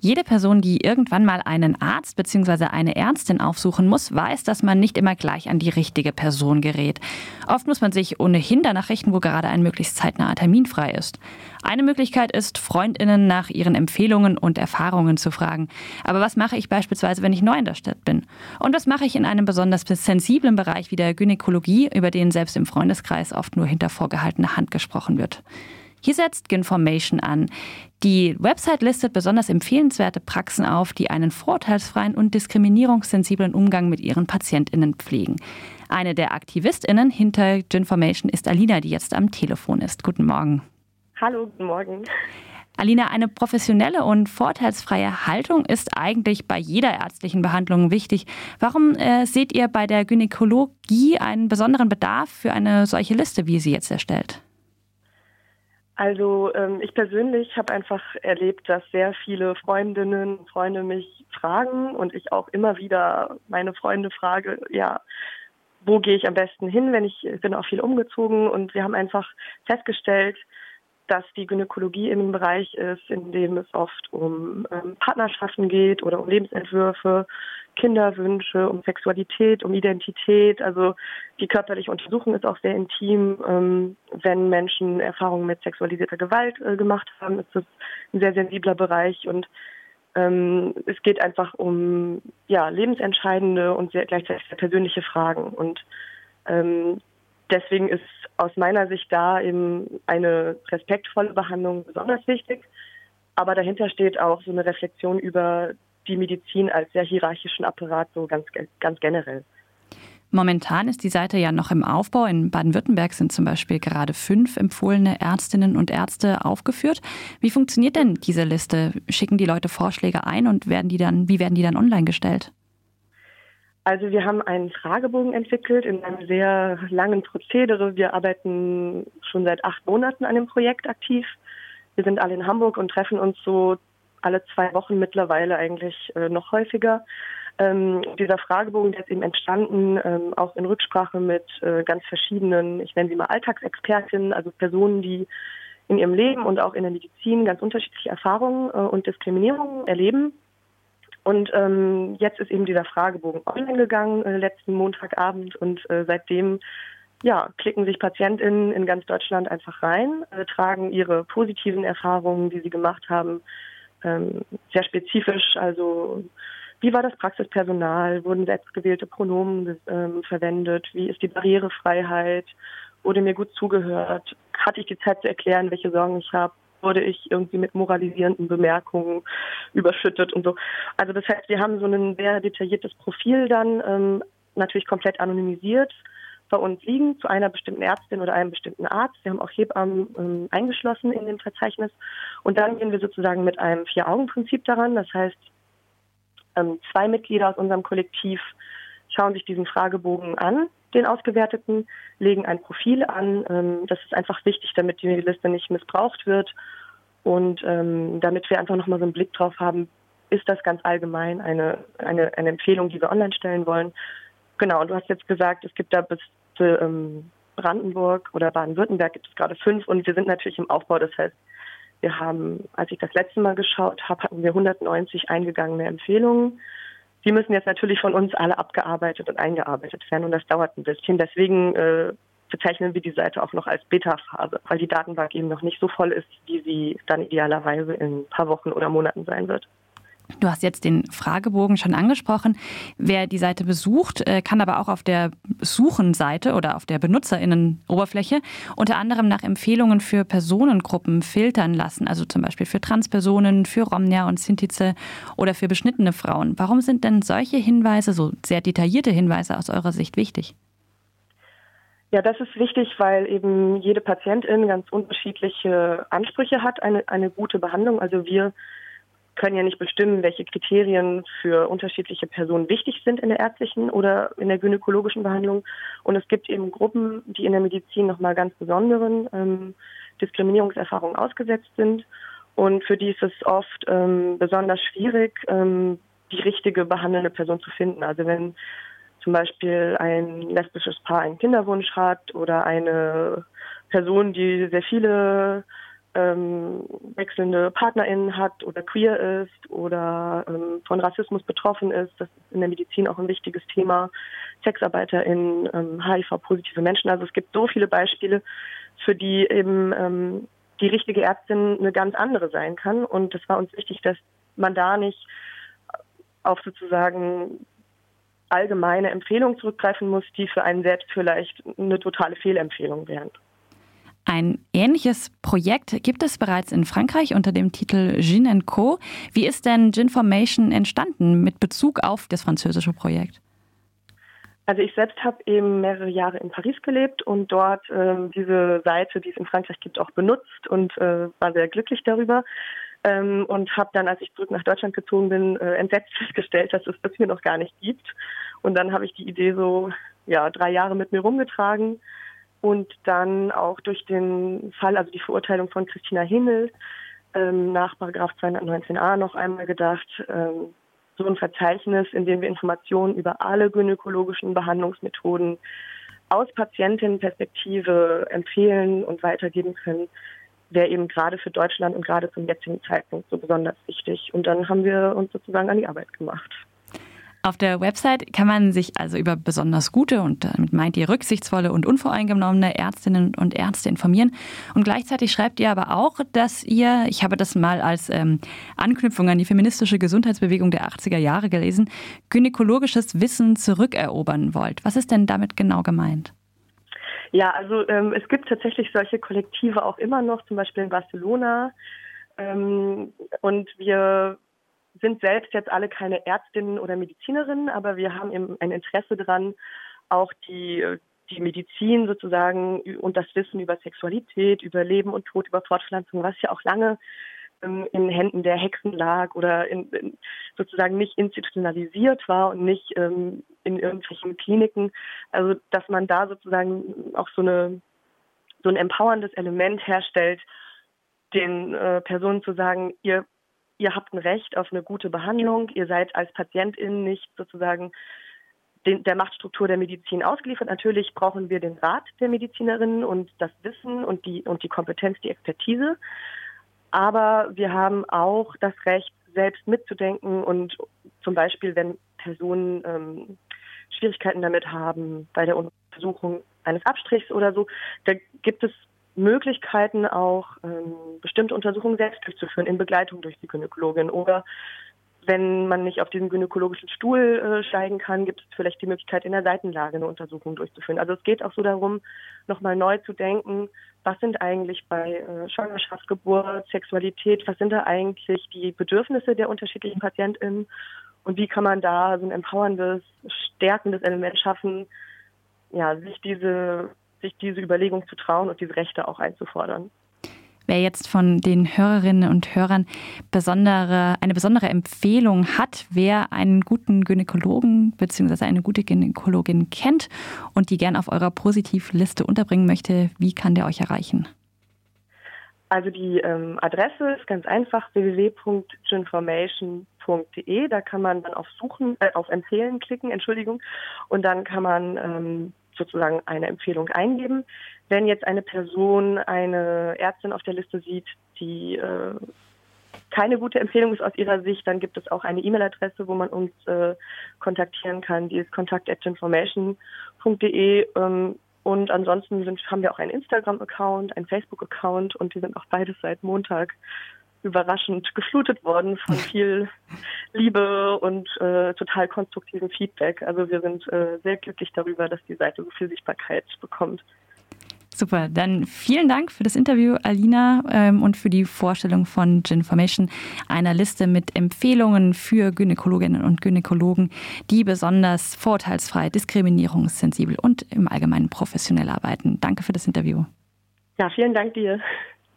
Jede Person, die irgendwann mal einen Arzt bzw. eine Ärztin aufsuchen muss, weiß, dass man nicht immer gleich an die richtige Person gerät. Oft muss man sich ohnehin danach richten, wo gerade ein möglichst zeitnaher Termin frei ist. Eine Möglichkeit ist, Freundinnen nach ihren Empfehlungen und Erfahrungen zu fragen. Aber was mache ich beispielsweise, wenn ich neu in der Stadt bin? Und was mache ich in einem besonders sensiblen Bereich wie der Gynäkologie, über den selbst im Freundeskreis oft nur hinter vorgehaltener Hand gesprochen wird? Hier setzt Ginformation an. Die Website listet besonders empfehlenswerte Praxen auf, die einen vorteilsfreien und diskriminierungssensiblen Umgang mit ihren PatientInnen pflegen. Eine der AktivistInnen hinter Ginformation ist Alina, die jetzt am Telefon ist. Guten Morgen. Hallo, guten Morgen. Alina, eine professionelle und vorteilsfreie Haltung ist eigentlich bei jeder ärztlichen Behandlung wichtig. Warum äh, seht ihr bei der Gynäkologie einen besonderen Bedarf für eine solche Liste, wie sie jetzt erstellt? Also ähm, ich persönlich habe einfach erlebt, dass sehr viele Freundinnen und Freunde mich fragen und ich auch immer wieder meine Freunde frage, ja, wo gehe ich am besten hin, wenn ich, ich bin auch viel umgezogen und wir haben einfach festgestellt, dass die Gynäkologie einem Bereich ist, in dem es oft um ähm, Partnerschaften geht oder um Lebensentwürfe, Kinderwünsche, um Sexualität, um Identität. Also die körperliche Untersuchung ist auch sehr intim. Ähm, wenn Menschen Erfahrungen mit sexualisierter Gewalt äh, gemacht haben, ist das ein sehr sensibler Bereich und ähm, es geht einfach um ja lebensentscheidende und sehr gleichzeitig sehr persönliche Fragen und ähm, deswegen ist aus meiner Sicht da eben eine respektvolle Behandlung besonders wichtig. Aber dahinter steht auch so eine Reflexion über die Medizin als sehr hierarchischen Apparat, so ganz, ganz generell. Momentan ist die Seite ja noch im Aufbau. In Baden-Württemberg sind zum Beispiel gerade fünf empfohlene Ärztinnen und Ärzte aufgeführt. Wie funktioniert denn diese Liste? Schicken die Leute Vorschläge ein und werden die dann, wie werden die dann online gestellt? Also wir haben einen Fragebogen entwickelt in einem sehr langen Prozedere. Wir arbeiten schon seit acht Monaten an dem Projekt aktiv. Wir sind alle in Hamburg und treffen uns so alle zwei Wochen mittlerweile eigentlich äh, noch häufiger. Ähm, dieser Fragebogen der ist eben entstanden, ähm, auch in Rücksprache mit äh, ganz verschiedenen, ich nenne sie mal Alltagsexpertinnen, also Personen, die in ihrem Leben und auch in der Medizin ganz unterschiedliche Erfahrungen äh, und Diskriminierungen erleben und ähm, jetzt ist eben dieser Fragebogen online gegangen, äh, letzten Montagabend. Und äh, seitdem ja, klicken sich PatientInnen in ganz Deutschland einfach rein, äh, tragen ihre positiven Erfahrungen, die sie gemacht haben, ähm, sehr spezifisch. Also wie war das Praxispersonal? Wurden selbstgewählte Pronomen ähm, verwendet? Wie ist die Barrierefreiheit? Wurde mir gut zugehört? Hatte ich die Zeit zu erklären, welche Sorgen ich habe? Wurde ich irgendwie mit moralisierenden Bemerkungen überschüttet und so. Also das heißt, wir haben so ein sehr detailliertes Profil dann ähm, natürlich komplett anonymisiert bei uns liegen zu einer bestimmten Ärztin oder einem bestimmten Arzt. Wir haben auch Hebammen ähm, eingeschlossen in dem Verzeichnis. Und dann gehen wir sozusagen mit einem Vier-Augen-Prinzip daran. Das heißt, ähm, zwei Mitglieder aus unserem Kollektiv schauen sich diesen Fragebogen an den Ausgewerteten, legen ein Profil an. Ähm, das ist einfach wichtig, damit die Liste nicht missbraucht wird und ähm, damit wir einfach nochmal so einen Blick drauf haben, ist das ganz allgemein eine, eine, eine Empfehlung, die wir online stellen wollen. Genau, und du hast jetzt gesagt, es gibt da bis zu ähm, Brandenburg oder Baden-Württemberg gibt es gerade fünf und wir sind natürlich im Aufbau. Das heißt, wir haben, als ich das letzte Mal geschaut habe, hatten wir 190 eingegangene Empfehlungen. Die müssen jetzt natürlich von uns alle abgearbeitet und eingearbeitet werden und das dauert ein bisschen. Deswegen äh, bezeichnen wir die Seite auch noch als Beta-Phase, weil die Datenbank eben noch nicht so voll ist, wie sie dann idealerweise in ein paar Wochen oder Monaten sein wird. Du hast jetzt den Fragebogen schon angesprochen. Wer die Seite besucht, äh, kann aber auch auf der Suchenseite oder auf der Benutzerinnenoberfläche unter anderem nach Empfehlungen für Personengruppen filtern lassen, also zum Beispiel für Transpersonen, für Romnia und Sintize oder für beschnittene Frauen. Warum sind denn solche Hinweise, so sehr detaillierte Hinweise aus eurer Sicht wichtig? Ja, das ist wichtig, weil eben jede Patientin ganz unterschiedliche Ansprüche hat, eine, eine gute Behandlung. Also wir können ja nicht bestimmen, welche Kriterien für unterschiedliche Personen wichtig sind in der ärztlichen oder in der gynäkologischen Behandlung. Und es gibt eben Gruppen, die in der Medizin nochmal ganz besonderen ähm, Diskriminierungserfahrungen ausgesetzt sind. Und für die ist es oft ähm, besonders schwierig, ähm, die richtige behandelnde Person zu finden. Also wenn zum Beispiel ein lesbisches Paar einen Kinderwunsch hat oder eine Person, die sehr viele ähm, wechselnde PartnerInnen hat oder queer ist oder ähm, von Rassismus betroffen ist. Das ist in der Medizin auch ein wichtiges Thema. SexarbeiterInnen, ähm, HIV-positive Menschen. Also es gibt so viele Beispiele, für die eben ähm, die richtige Ärztin eine ganz andere sein kann. Und es war uns wichtig, dass man da nicht auf sozusagen allgemeine Empfehlungen zurückgreifen muss, die für einen selbst vielleicht eine totale Fehlempfehlung wären. Ein ähnliches Projekt gibt es bereits in Frankreich unter dem Titel Gin Co. Wie ist denn Ginformation entstanden mit Bezug auf das französische Projekt? Also ich selbst habe eben mehrere Jahre in Paris gelebt und dort äh, diese Seite, die es in Frankreich gibt, auch benutzt und äh, war sehr glücklich darüber. Ähm, und habe dann, als ich zurück nach Deutschland gezogen bin, äh, entsetzt festgestellt, dass es das hier noch gar nicht gibt. Und dann habe ich die Idee so ja drei Jahre mit mir rumgetragen und dann auch durch den Fall, also die Verurteilung von Christina Himmel ähm, nach Paragraph 219a noch einmal gedacht, ähm, so ein Verzeichnis, in dem wir Informationen über alle gynäkologischen Behandlungsmethoden aus Patientinnenperspektive empfehlen und weitergeben können, wäre eben gerade für Deutschland und gerade zum jetzigen Zeitpunkt so besonders wichtig. Und dann haben wir uns sozusagen an die Arbeit gemacht. Auf der Website kann man sich also über besonders gute und damit meint ihr rücksichtsvolle und unvoreingenommene Ärztinnen und Ärzte informieren. Und gleichzeitig schreibt ihr aber auch, dass ihr, ich habe das mal als ähm, Anknüpfung an die feministische Gesundheitsbewegung der 80er Jahre gelesen, gynäkologisches Wissen zurückerobern wollt. Was ist denn damit genau gemeint? Ja, also ähm, es gibt tatsächlich solche Kollektive auch immer noch, zum Beispiel in Barcelona. Ähm, und wir sind selbst jetzt alle keine Ärztinnen oder Medizinerinnen, aber wir haben eben ein Interesse daran, auch die, die Medizin sozusagen und das Wissen über Sexualität, über Leben und Tod, über Fortpflanzung, was ja auch lange ähm, in Händen der Hexen lag oder in, in, sozusagen nicht institutionalisiert war und nicht ähm, in irgendwelchen Kliniken. Also dass man da sozusagen auch so eine so ein empowerndes Element herstellt, den äh, Personen zu sagen, ihr ihr habt ein Recht auf eine gute Behandlung, ihr seid als Patientin nicht sozusagen den, der Machtstruktur der Medizin ausgeliefert. Natürlich brauchen wir den Rat der Medizinerinnen und das Wissen und die, und die Kompetenz, die Expertise. Aber wir haben auch das Recht, selbst mitzudenken und zum Beispiel, wenn Personen ähm, Schwierigkeiten damit haben bei der Untersuchung eines Abstrichs oder so, da gibt es Möglichkeiten, auch ähm, bestimmte Untersuchungen selbst durchzuführen, in Begleitung durch die Gynäkologin. Oder wenn man nicht auf diesen gynäkologischen Stuhl äh, steigen kann, gibt es vielleicht die Möglichkeit, in der Seitenlage eine Untersuchung durchzuführen. Also es geht auch so darum, nochmal neu zu denken, was sind eigentlich bei äh, Schwangerschaft, Geburt, Sexualität, was sind da eigentlich die Bedürfnisse der unterschiedlichen PatientInnen und wie kann man da so ein empowerndes, stärkendes Element schaffen, ja, sich diese sich diese Überlegung zu trauen und diese Rechte auch einzufordern. Wer jetzt von den Hörerinnen und Hörern besondere, eine besondere Empfehlung hat, wer einen guten Gynäkologen bzw. eine gute Gynäkologin kennt und die gern auf eurer Positivliste unterbringen möchte, wie kann der euch erreichen? Also die ähm, Adresse ist ganz einfach www.ginformation.de. Da kann man dann auf Suchen, äh, auf Empfehlen klicken, Entschuldigung, und dann kann man ähm, sozusagen eine Empfehlung eingeben. Wenn jetzt eine Person eine Ärztin auf der Liste sieht, die äh, keine gute Empfehlung ist aus ihrer Sicht, dann gibt es auch eine E-Mail-Adresse, wo man uns äh, kontaktieren kann. Die ist kontakt.information.de. Ähm, und ansonsten sind, haben wir auch einen Instagram-Account, einen Facebook-Account und die sind auch beides seit Montag überraschend geflutet worden von viel Liebe und äh, total konstruktivem Feedback. Also wir sind äh, sehr glücklich darüber, dass die Seite so viel Sichtbarkeit bekommt. Super, dann vielen Dank für das Interview, Alina, ähm, und für die Vorstellung von Ginformation, einer Liste mit Empfehlungen für Gynäkologinnen und Gynäkologen, die besonders vorteilsfrei, diskriminierungssensibel und im Allgemeinen professionell arbeiten. Danke für das Interview. Ja, vielen Dank dir.